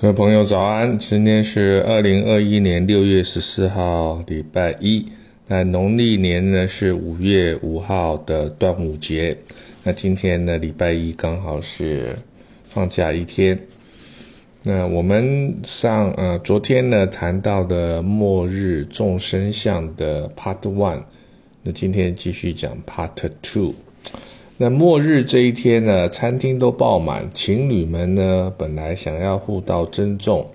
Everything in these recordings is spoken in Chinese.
各位朋友早安，今天是二零二一年六月十四号，礼拜一。那农历年呢是五月五号的端午节。那今天呢礼拜一刚好是放假一天。那我们上呃昨天呢谈到的末日众生相的 Part One，那今天继续讲 Part Two。那末日这一天呢，餐厅都爆满，情侣们呢本来想要互道珍重，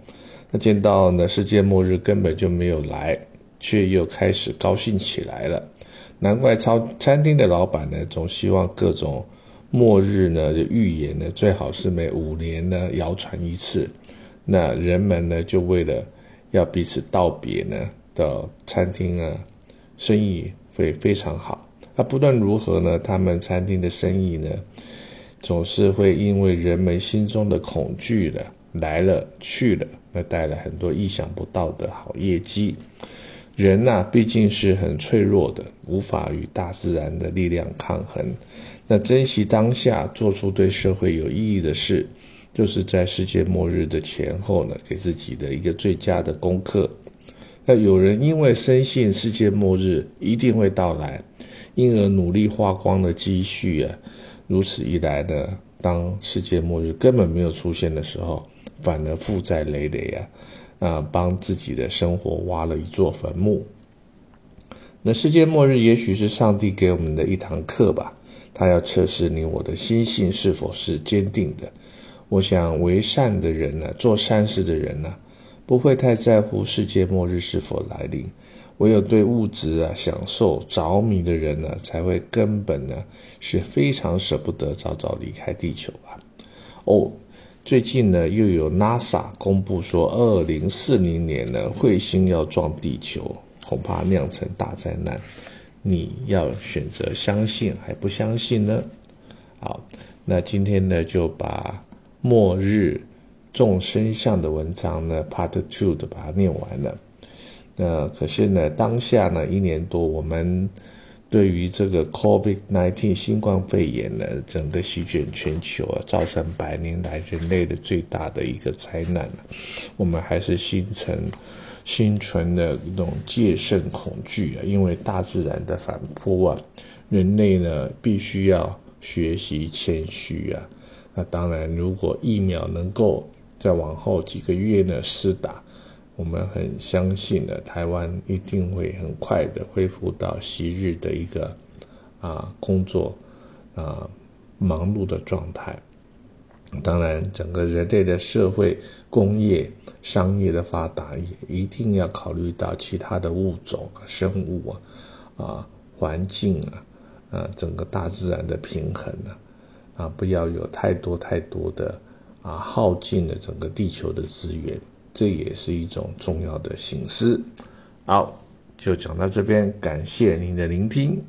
那见到呢世界末日根本就没有来，却又开始高兴起来了。难怪超餐厅的老板呢总希望各种末日呢的预言呢最好是每五年呢谣传一次，那人们呢就为了要彼此道别呢的餐厅啊生意会非常好。那不论如何呢，他们餐厅的生意呢，总是会因为人们心中的恐惧了来了去了，那带来很多意想不到的好业绩。人呐，毕竟是很脆弱的，无法与大自然的力量抗衡。那珍惜当下，做出对社会有意义的事，就是在世界末日的前后呢，给自己的一个最佳的功课。那有人因为深信世界末日一定会到来。因而努力花光了积蓄啊，如此一来呢，当世界末日根本没有出现的时候，反而负债累累啊，啊，帮自己的生活挖了一座坟墓。那世界末日也许是上帝给我们的一堂课吧，他要测试你我的心性是否是坚定的。我想为善的人呢，做善事的人呢，不会太在乎世界末日是否来临。唯有对物质啊享受着迷的人呢，才会根本呢是非常舍不得早早离开地球吧。哦，最近呢又有 NASA 公布说，二零四零年呢彗星要撞地球，恐怕酿成大灾难。你要选择相信还不相信呢？好，那今天呢就把末日众生相的文章呢 Part Two 的把它念完了。那可是呢，当下呢，一年多，我们对于这个 COVID-19 新冠肺炎呢，整个席卷全球啊，造成百年来人类的最大的一个灾难我们还是心存心存的一种戒慎恐惧啊，因为大自然的反扑啊，人类呢必须要学习谦虚啊。那当然，如果疫苗能够在往后几个月呢施打。我们很相信的，台湾一定会很快的恢复到昔日的一个啊工作啊忙碌的状态。当然，整个人类的社会、工业、商业的发达，也一定要考虑到其他的物种、生物啊啊环境啊啊整个大自然的平衡啊啊不要有太多太多的啊耗尽了整个地球的资源。这也是一种重要的形式。好，就讲到这边，感谢您的聆听。